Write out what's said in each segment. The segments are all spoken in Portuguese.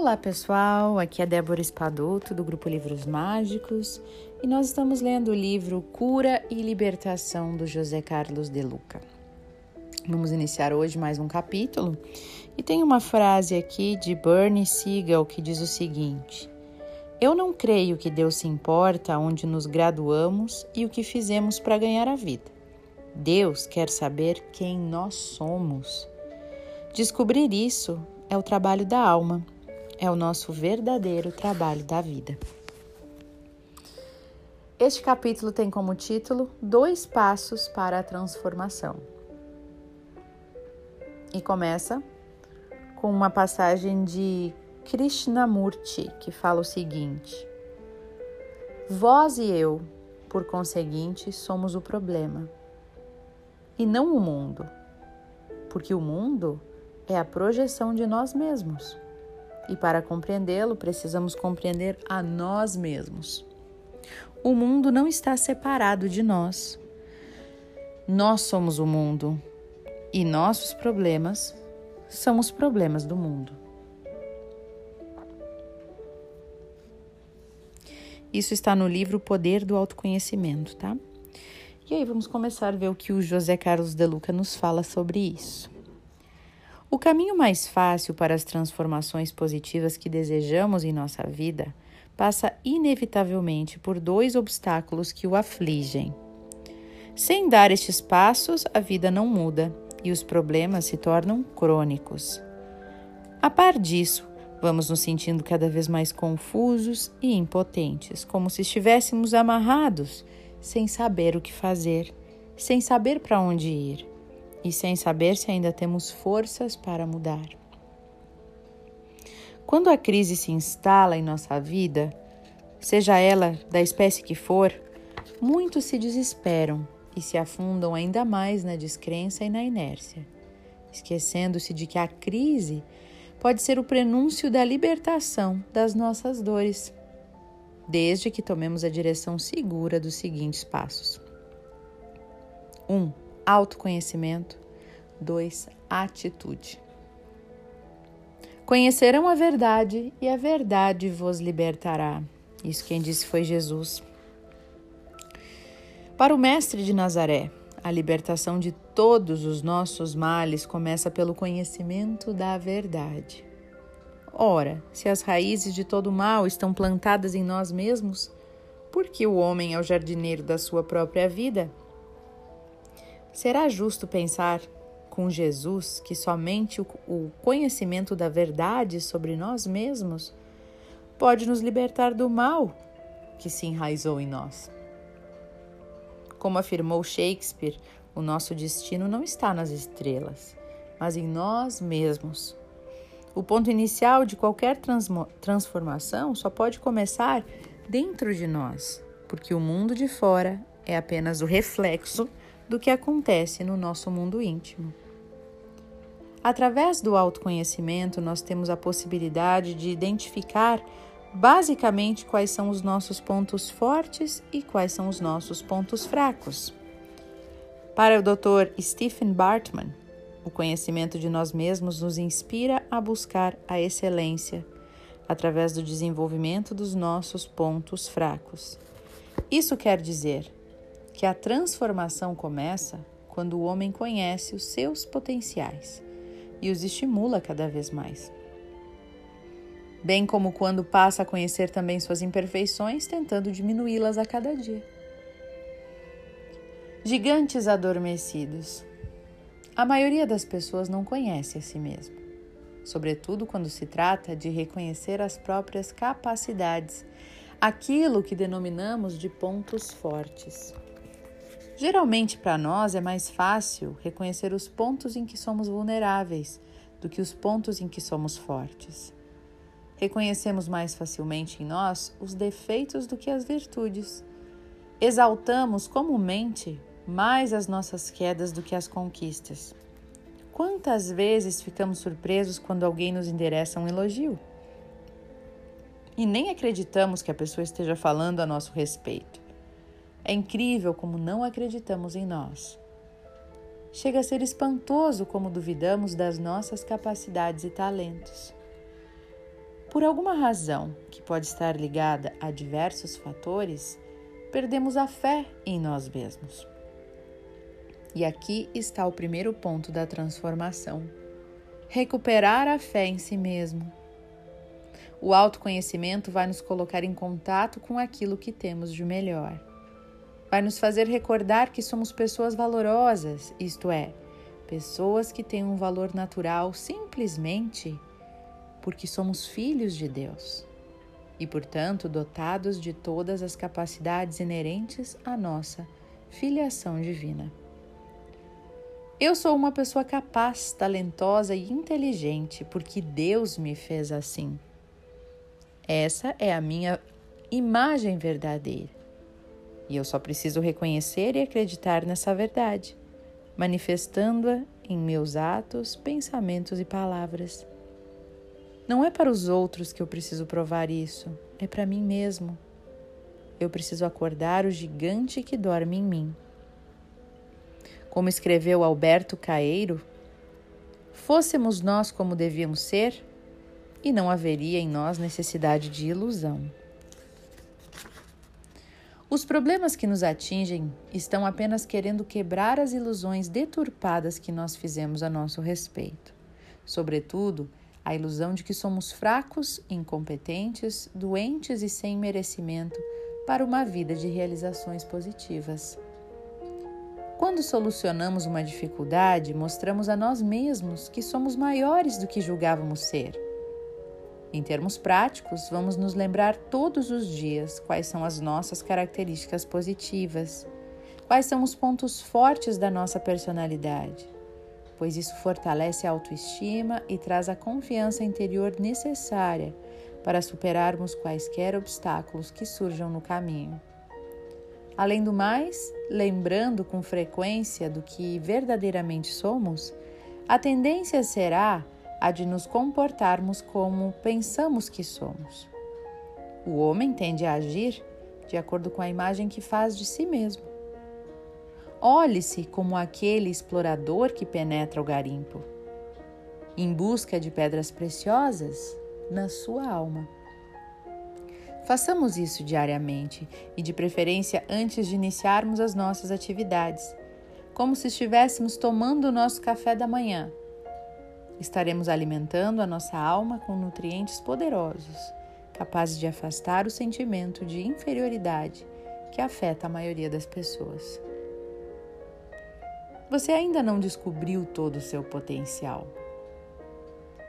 Olá pessoal, aqui é Débora Espadoto do Grupo Livros Mágicos e nós estamos lendo o livro Cura e Libertação do José Carlos de Luca. Vamos iniciar hoje mais um capítulo e tem uma frase aqui de Bernie Siegel que diz o seguinte: Eu não creio que Deus se importa onde nos graduamos e o que fizemos para ganhar a vida. Deus quer saber quem nós somos. Descobrir isso é o trabalho da alma, é o nosso verdadeiro trabalho da vida. Este capítulo tem como título Dois Passos para a Transformação. E começa com uma passagem de Krishnamurti que fala o seguinte: Vós e eu, por conseguinte, somos o problema, e não o mundo, porque o mundo é a projeção de nós mesmos. E para compreendê-lo, precisamos compreender a nós mesmos. O mundo não está separado de nós. Nós somos o mundo e nossos problemas são os problemas do mundo. Isso está no livro O Poder do Autoconhecimento, tá? E aí vamos começar a ver o que o José Carlos de Luca nos fala sobre isso. O caminho mais fácil para as transformações positivas que desejamos em nossa vida passa inevitavelmente por dois obstáculos que o afligem. Sem dar estes passos, a vida não muda e os problemas se tornam crônicos. A par disso, vamos nos sentindo cada vez mais confusos e impotentes, como se estivéssemos amarrados, sem saber o que fazer, sem saber para onde ir e sem saber se ainda temos forças para mudar. Quando a crise se instala em nossa vida, seja ela da espécie que for, muitos se desesperam e se afundam ainda mais na descrença e na inércia, esquecendo-se de que a crise pode ser o prenúncio da libertação das nossas dores, desde que tomemos a direção segura dos seguintes passos. 1. Um, autoconhecimento. 2. Atitude. Conhecerão a verdade e a verdade vos libertará. Isso quem disse foi Jesus. Para o Mestre de Nazaré, a libertação de todos os nossos males começa pelo conhecimento da verdade. Ora, se as raízes de todo mal estão plantadas em nós mesmos, por que o homem é o jardineiro da sua própria vida? Será justo pensar com Jesus que somente o conhecimento da verdade sobre nós mesmos pode nos libertar do mal que se enraizou em nós. Como afirmou Shakespeare, o nosso destino não está nas estrelas, mas em nós mesmos. O ponto inicial de qualquer transformação só pode começar dentro de nós, porque o mundo de fora é apenas o reflexo do que acontece no nosso mundo íntimo. Através do autoconhecimento, nós temos a possibilidade de identificar basicamente quais são os nossos pontos fortes e quais são os nossos pontos fracos. Para o Dr. Stephen Bartman, o conhecimento de nós mesmos nos inspira a buscar a excelência através do desenvolvimento dos nossos pontos fracos. Isso quer dizer que a transformação começa quando o homem conhece os seus potenciais e os estimula cada vez mais. Bem como quando passa a conhecer também suas imperfeições, tentando diminuí-las a cada dia. Gigantes adormecidos. A maioria das pessoas não conhece a si mesmo, sobretudo quando se trata de reconhecer as próprias capacidades, aquilo que denominamos de pontos fortes. Geralmente, para nós é mais fácil reconhecer os pontos em que somos vulneráveis do que os pontos em que somos fortes. Reconhecemos mais facilmente em nós os defeitos do que as virtudes. Exaltamos comumente mais as nossas quedas do que as conquistas. Quantas vezes ficamos surpresos quando alguém nos endereça um elogio? E nem acreditamos que a pessoa esteja falando a nosso respeito. É incrível como não acreditamos em nós. Chega a ser espantoso como duvidamos das nossas capacidades e talentos. Por alguma razão, que pode estar ligada a diversos fatores, perdemos a fé em nós mesmos. E aqui está o primeiro ponto da transformação: recuperar a fé em si mesmo. O autoconhecimento vai nos colocar em contato com aquilo que temos de melhor. Vai nos fazer recordar que somos pessoas valorosas, isto é, pessoas que têm um valor natural simplesmente porque somos filhos de Deus e, portanto, dotados de todas as capacidades inerentes à nossa filiação divina. Eu sou uma pessoa capaz, talentosa e inteligente porque Deus me fez assim. Essa é a minha imagem verdadeira. E eu só preciso reconhecer e acreditar nessa verdade, manifestando-a em meus atos, pensamentos e palavras. Não é para os outros que eu preciso provar isso, é para mim mesmo. Eu preciso acordar o gigante que dorme em mim. Como escreveu Alberto Caeiro, fôssemos nós como devíamos ser, e não haveria em nós necessidade de ilusão. Os problemas que nos atingem estão apenas querendo quebrar as ilusões deturpadas que nós fizemos a nosso respeito. Sobretudo, a ilusão de que somos fracos, incompetentes, doentes e sem merecimento para uma vida de realizações positivas. Quando solucionamos uma dificuldade, mostramos a nós mesmos que somos maiores do que julgávamos ser. Em termos práticos, vamos nos lembrar todos os dias quais são as nossas características positivas, quais são os pontos fortes da nossa personalidade, pois isso fortalece a autoestima e traz a confiança interior necessária para superarmos quaisquer obstáculos que surjam no caminho. Além do mais, lembrando com frequência do que verdadeiramente somos, a tendência será a de nos comportarmos como pensamos que somos. O homem tende a agir de acordo com a imagem que faz de si mesmo. Olhe-se como aquele explorador que penetra o garimpo, em busca de pedras preciosas na sua alma. Façamos isso diariamente e, de preferência, antes de iniciarmos as nossas atividades, como se estivéssemos tomando o nosso café da manhã. Estaremos alimentando a nossa alma com nutrientes poderosos, capazes de afastar o sentimento de inferioridade que afeta a maioria das pessoas. Você ainda não descobriu todo o seu potencial.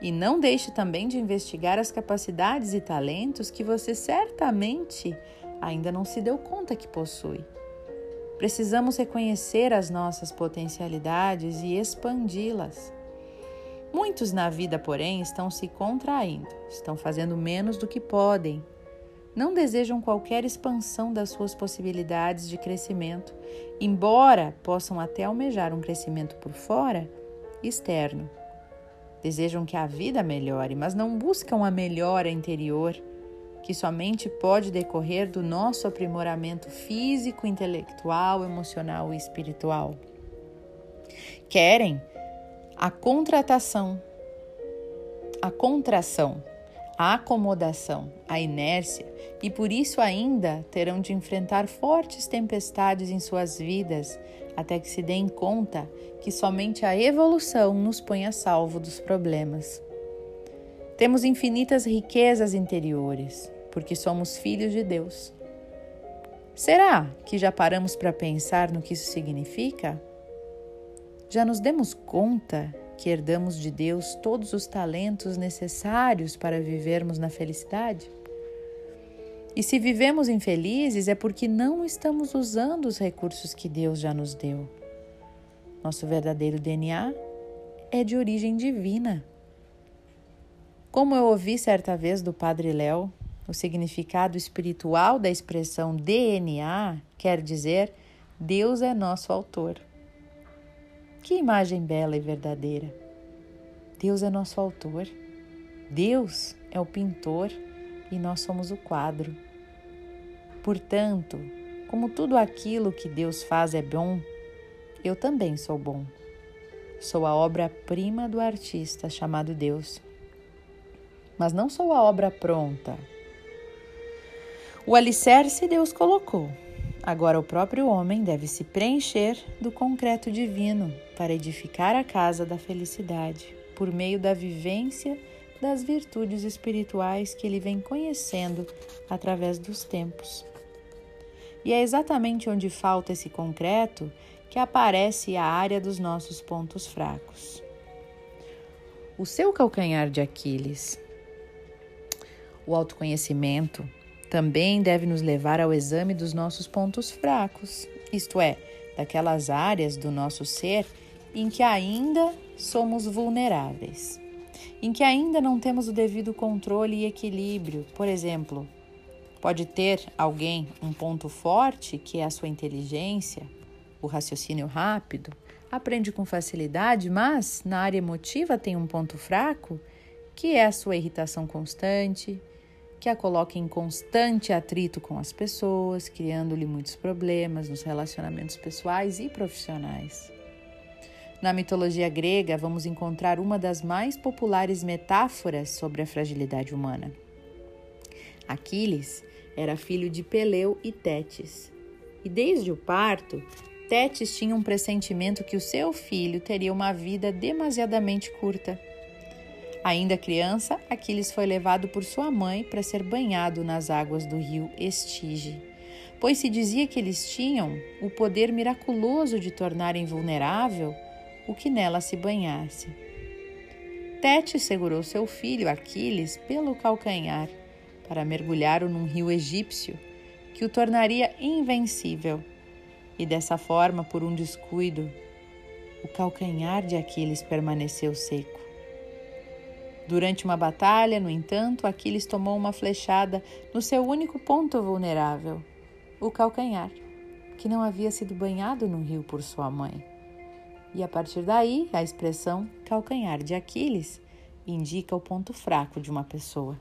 E não deixe também de investigar as capacidades e talentos que você certamente ainda não se deu conta que possui. Precisamos reconhecer as nossas potencialidades e expandi-las. Muitos na vida, porém, estão se contraindo, estão fazendo menos do que podem. Não desejam qualquer expansão das suas possibilidades de crescimento, embora possam até almejar um crescimento por fora externo Desejam que a vida melhore, mas não buscam a melhora interior, que somente pode decorrer do nosso aprimoramento físico, intelectual, emocional e espiritual. Querem a contratação, a contração, a acomodação, a inércia e por isso ainda terão de enfrentar fortes tempestades em suas vidas até que se deem conta que somente a evolução nos põe a salvo dos problemas. Temos infinitas riquezas interiores, porque somos filhos de Deus. Será que já paramos para pensar no que isso significa? Já nos demos conta que herdamos de Deus todos os talentos necessários para vivermos na felicidade? E se vivemos infelizes é porque não estamos usando os recursos que Deus já nos deu. Nosso verdadeiro DNA é de origem divina. Como eu ouvi certa vez do Padre Léo, o significado espiritual da expressão DNA quer dizer Deus é nosso autor. Que imagem bela e verdadeira! Deus é nosso autor. Deus é o pintor e nós somos o quadro. Portanto, como tudo aquilo que Deus faz é bom, eu também sou bom. Sou a obra-prima do artista chamado Deus. mas não sou a obra pronta. O alicerce Deus colocou. Agora o próprio homem deve se preencher do concreto divino para edificar a casa da felicidade, por meio da vivência das virtudes espirituais que ele vem conhecendo através dos tempos. E é exatamente onde falta esse concreto que aparece a área dos nossos pontos fracos. O seu calcanhar de Aquiles. O autoconhecimento também deve nos levar ao exame dos nossos pontos fracos, isto é, daquelas áreas do nosso ser em que ainda somos vulneráveis, em que ainda não temos o devido controle e equilíbrio. Por exemplo, pode ter alguém um ponto forte, que é a sua inteligência, o raciocínio rápido, aprende com facilidade, mas na área emotiva tem um ponto fraco, que é a sua irritação constante, que a coloca em constante atrito com as pessoas, criando-lhe muitos problemas nos relacionamentos pessoais e profissionais. Na mitologia grega, vamos encontrar uma das mais populares metáforas sobre a fragilidade humana. Aquiles era filho de Peleu e Tétis, e desde o parto, Tétis tinha um pressentimento que o seu filho teria uma vida demasiadamente curta Ainda criança, Aquiles foi levado por sua mãe para ser banhado nas águas do rio Estige, pois se dizia que eles tinham o poder miraculoso de tornar invulnerável o que nela se banhasse. Tete segurou seu filho Aquiles pelo calcanhar para mergulhar-o num rio egípcio que o tornaria invencível. E dessa forma, por um descuido, o calcanhar de Aquiles permaneceu seco. Durante uma batalha, no entanto, Aquiles tomou uma flechada no seu único ponto vulnerável, o calcanhar, que não havia sido banhado no rio por sua mãe. E a partir daí, a expressão calcanhar de Aquiles indica o ponto fraco de uma pessoa.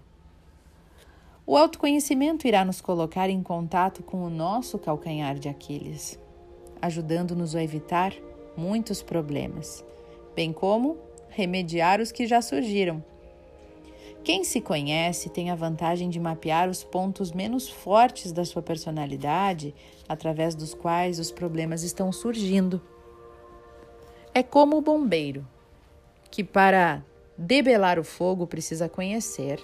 O autoconhecimento irá nos colocar em contato com o nosso calcanhar de Aquiles, ajudando-nos a evitar muitos problemas, bem como remediar os que já surgiram quem se conhece tem a vantagem de mapear os pontos menos fortes da sua personalidade, através dos quais os problemas estão surgindo. É como o bombeiro, que para debelar o fogo precisa conhecer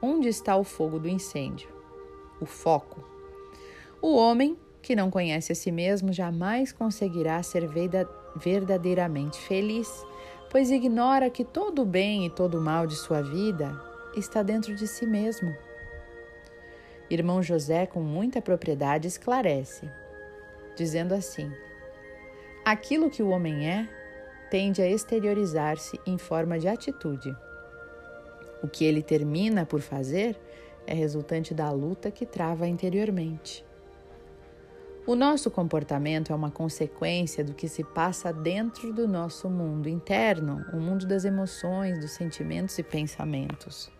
onde está o fogo do incêndio, o foco. O homem que não conhece a si mesmo jamais conseguirá ser verdadeiramente feliz, pois ignora que todo o bem e todo o mal de sua vida está dentro de si mesmo. Irmão José, com muita propriedade, esclarece, dizendo assim: aquilo que o homem é tende a exteriorizar-se em forma de atitude. O que ele termina por fazer é resultante da luta que trava interiormente. O nosso comportamento é uma consequência do que se passa dentro do nosso mundo interno, o mundo das emoções, dos sentimentos e pensamentos.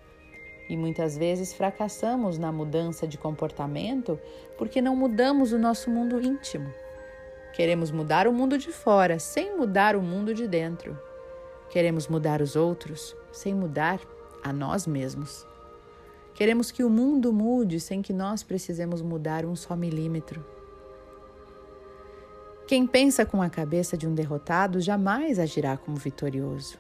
E muitas vezes fracassamos na mudança de comportamento porque não mudamos o nosso mundo íntimo. Queremos mudar o mundo de fora sem mudar o mundo de dentro. Queremos mudar os outros sem mudar a nós mesmos. Queremos que o mundo mude sem que nós precisemos mudar um só milímetro. Quem pensa com a cabeça de um derrotado jamais agirá como vitorioso.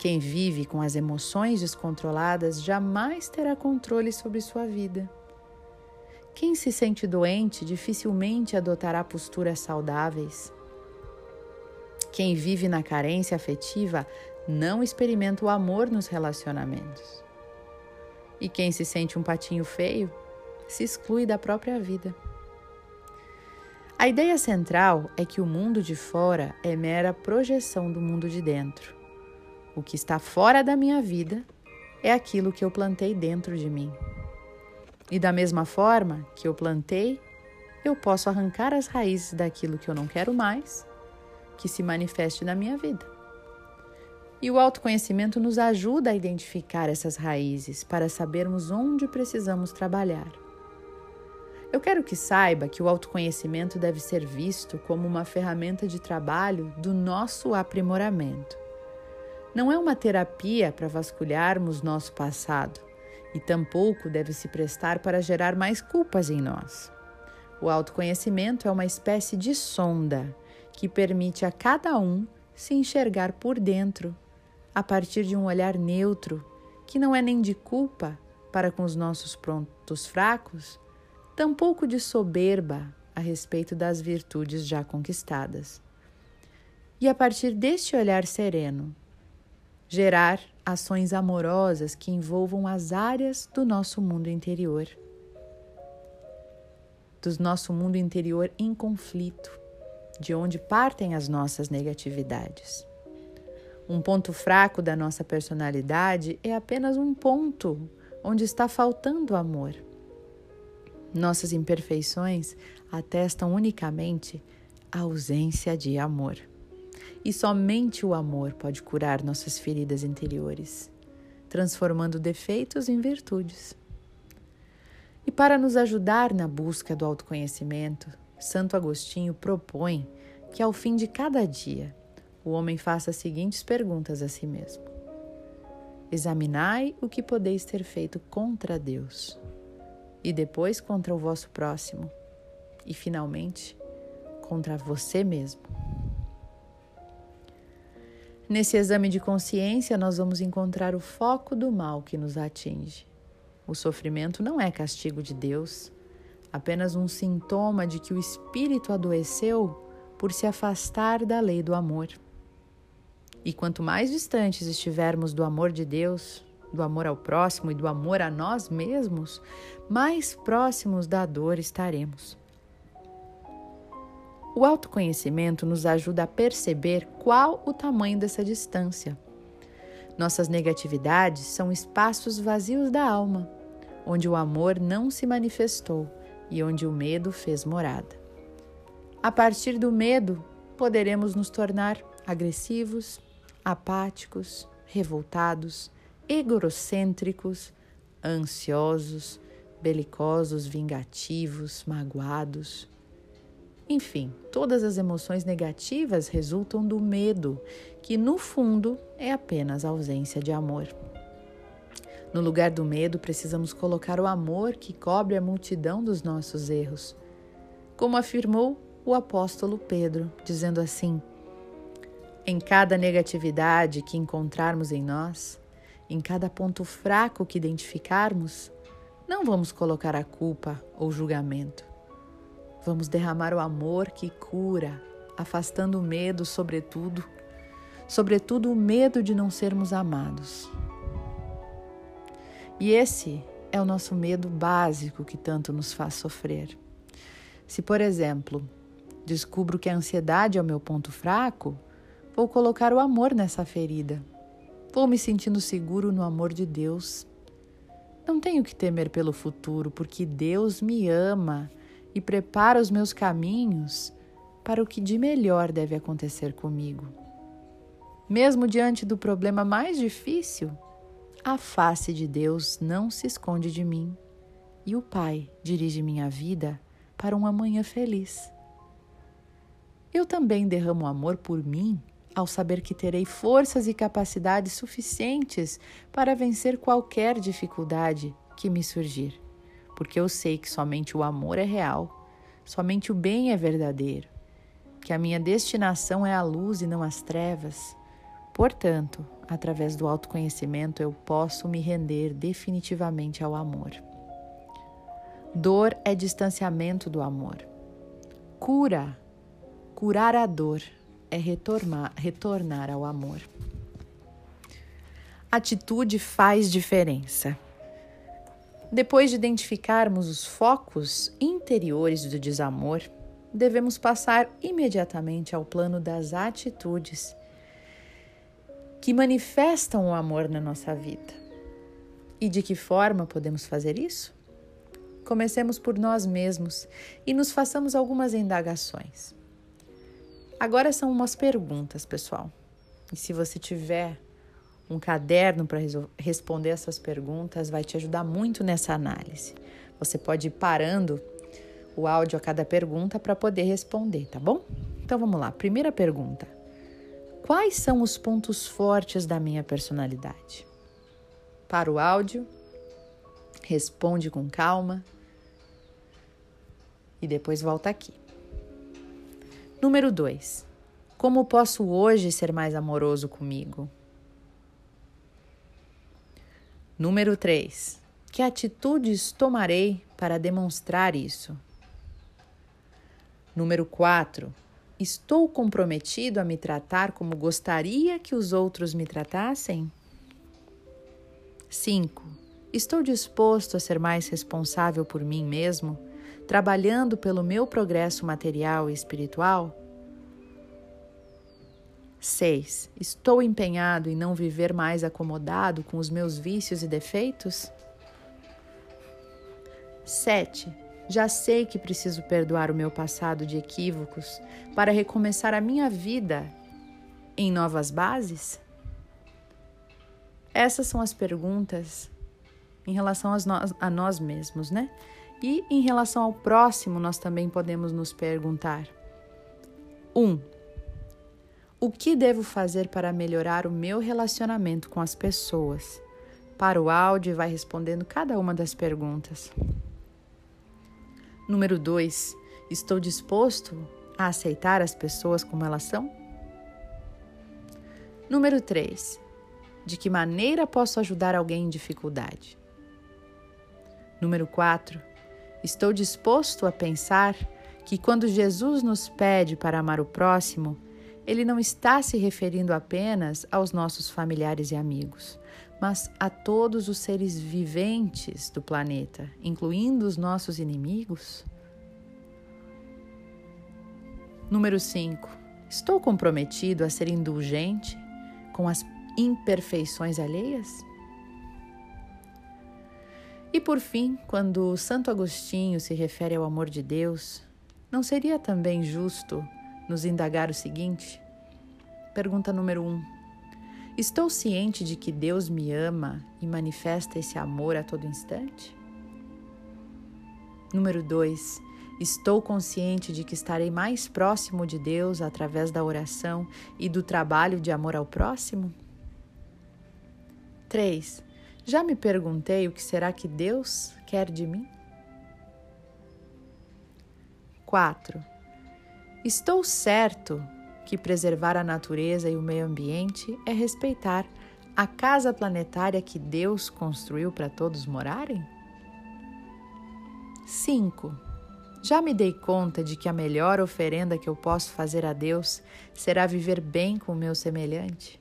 Quem vive com as emoções descontroladas jamais terá controle sobre sua vida. Quem se sente doente dificilmente adotará posturas saudáveis. Quem vive na carência afetiva não experimenta o amor nos relacionamentos. E quem se sente um patinho feio se exclui da própria vida. A ideia central é que o mundo de fora é mera projeção do mundo de dentro. O que está fora da minha vida é aquilo que eu plantei dentro de mim. E da mesma forma que eu plantei, eu posso arrancar as raízes daquilo que eu não quero mais que se manifeste na minha vida. E o autoconhecimento nos ajuda a identificar essas raízes para sabermos onde precisamos trabalhar. Eu quero que saiba que o autoconhecimento deve ser visto como uma ferramenta de trabalho do nosso aprimoramento Não é uma terapia para vasculharmos nosso passado e tampouco deve se prestar para gerar mais culpas em nós. O autoconhecimento é uma espécie de sonda que permite a cada um se enxergar por dentro, a partir de um olhar neutro, que não é nem de culpa para com os nossos pontos fracos, tampouco de soberba a respeito das virtudes já conquistadas. E a partir deste olhar sereno, gerar ações amorosas que envolvam as áreas do nosso mundo interior. Do nosso mundo interior em conflito, de onde partem as nossas negatividades. Um ponto fraco da nossa personalidade é apenas um ponto onde está faltando amor. Nossas imperfeições atestam unicamente a ausência de amor. E somente o amor pode curar nossas feridas interiores, transformando defeitos em virtudes. E para nos ajudar na busca do autoconhecimento, Santo Agostinho propõe que ao fim de cada dia o homem faça as seguintes perguntas a si mesmo: Examinai o que podeis ter feito contra Deus, e depois contra o vosso próximo, e finalmente contra você mesmo. Nesse exame de consciência, nós vamos encontrar o foco do mal que nos atinge. O sofrimento não é castigo de Deus, apenas um sintoma de que o espírito adoeceu por se afastar da lei do amor. E quanto mais distantes estivermos do amor de Deus, do amor ao próximo e do amor a nós mesmos, mais próximos da dor estaremos. O autoconhecimento nos ajuda a perceber qual o tamanho dessa distância. Nossas negatividades são espaços vazios da alma, onde o amor não se manifestou e onde o medo fez morada. A partir do medo, poderemos nos tornar agressivos, apáticos, revoltados, egocêntricos, ansiosos, belicosos, vingativos, magoados, enfim, todas as emoções negativas resultam do medo, que no fundo é apenas ausência de amor. No lugar do medo, precisamos colocar o amor que cobre a multidão dos nossos erros. Como afirmou o apóstolo Pedro, dizendo assim: Em cada negatividade que encontrarmos em nós, em cada ponto fraco que identificarmos, não vamos colocar a culpa ou julgamento Vamos derramar o amor que cura, afastando o medo, sobretudo, sobretudo o medo de não sermos amados. E esse é o nosso medo básico que tanto nos faz sofrer. Se, por exemplo, descubro que a ansiedade é o meu ponto fraco, vou colocar o amor nessa ferida. Vou me sentindo seguro no amor de Deus. Não tenho que temer pelo futuro, porque Deus me ama e prepara os meus caminhos para o que de melhor deve acontecer comigo. Mesmo diante do problema mais difícil, a face de Deus não se esconde de mim e o Pai dirige minha vida para um amanhã feliz. Eu também derramo amor por mim ao saber que terei forças e capacidades suficientes para vencer qualquer dificuldade que me surgir porque eu sei que somente o amor é real, somente o bem é verdadeiro, que a minha destinação é a luz e não as trevas. Portanto, através do autoconhecimento, eu posso me render definitivamente ao amor. Dor é distanciamento do amor. Cura, curar a dor, é retornar, retornar ao amor. Atitude faz diferença. Depois de identificarmos os focos interiores do desamor, devemos passar imediatamente ao plano das atitudes que manifestam o amor na nossa vida. E de que forma podemos fazer isso? Comecemos por nós mesmos e nos façamos algumas indagações. Agora são umas perguntas, pessoal. E se você tiver um caderno para responder essas perguntas vai te ajudar muito nessa análise. Você pode ir parando o áudio a cada pergunta para poder responder, tá bom? Então vamos lá. Primeira pergunta: Quais são os pontos fortes da minha personalidade? Para o áudio, responde com calma e depois volta aqui. Número 2. Como posso hoje ser mais amoroso comigo? Número 3. Que atitudes tomarei para demonstrar isso? Número 4. Estou comprometido a me tratar como gostaria que os outros me tratassem? 5. Estou disposto a ser mais responsável por mim mesmo, trabalhando pelo meu progresso material e espiritual? 6. Estou empenhado em não viver mais acomodado com os meus vícios e defeitos? 7. Já sei que preciso perdoar o meu passado de equívocos para recomeçar a minha vida em novas bases? Essas são as perguntas em relação a nós mesmos, né? E em relação ao próximo, nós também podemos nos perguntar: 1. Um, o que devo fazer para melhorar o meu relacionamento com as pessoas? Para o áudio, vai respondendo cada uma das perguntas. Número 2. Estou disposto a aceitar as pessoas como elas são? Número 3. De que maneira posso ajudar alguém em dificuldade? Número 4. Estou disposto a pensar que quando Jesus nos pede para amar o próximo, ele não está se referindo apenas aos nossos familiares e amigos, mas a todos os seres viventes do planeta, incluindo os nossos inimigos? Número 5. Estou comprometido a ser indulgente com as imperfeições alheias? E por fim, quando Santo Agostinho se refere ao amor de Deus, não seria também justo nos indagar o seguinte? Pergunta número 1. Um. Estou ciente de que Deus me ama e manifesta esse amor a todo instante? Número 2. Estou consciente de que estarei mais próximo de Deus através da oração e do trabalho de amor ao próximo? 3. Já me perguntei o que será que Deus quer de mim? 4. Estou certo que preservar a natureza e o meio ambiente é respeitar a casa planetária que Deus construiu para todos morarem? 5. Já me dei conta de que a melhor oferenda que eu posso fazer a Deus será viver bem com o meu semelhante?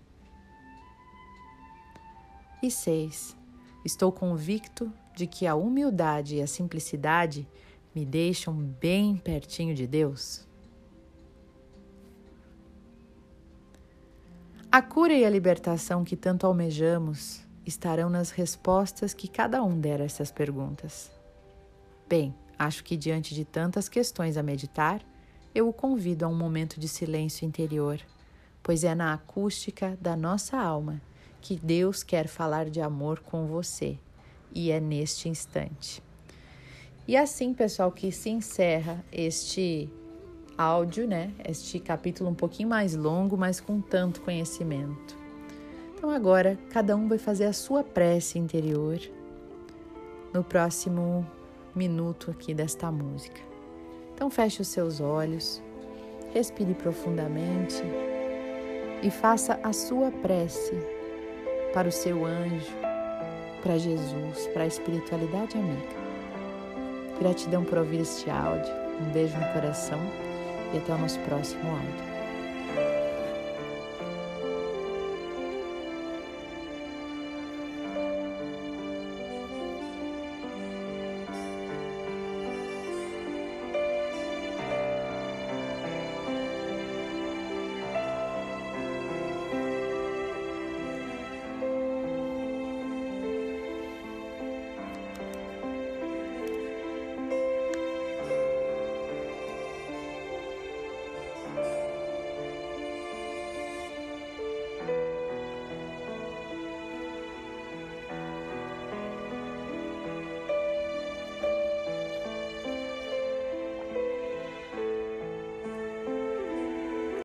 E 6. Estou convicto de que a humildade e a simplicidade me deixam bem pertinho de Deus? A cura e a libertação que tanto almejamos estarão nas respostas que cada um der a essas perguntas. Bem, acho que diante de tantas questões a meditar, eu o convido a um momento de silêncio interior, pois é na acústica da nossa alma que Deus quer falar de amor com você, e é neste instante. E assim, pessoal, que se encerra este áudio, né? Este capítulo um pouquinho mais longo, mas com tanto conhecimento. Então agora cada um vai fazer a sua prece interior no próximo minuto aqui desta música. Então feche os seus olhos, respire profundamente e faça a sua prece para o seu anjo, para Jesus, para a espiritualidade amiga. Gratidão por ouvir este áudio. Um beijo no coração e até o nosso próximo áudio.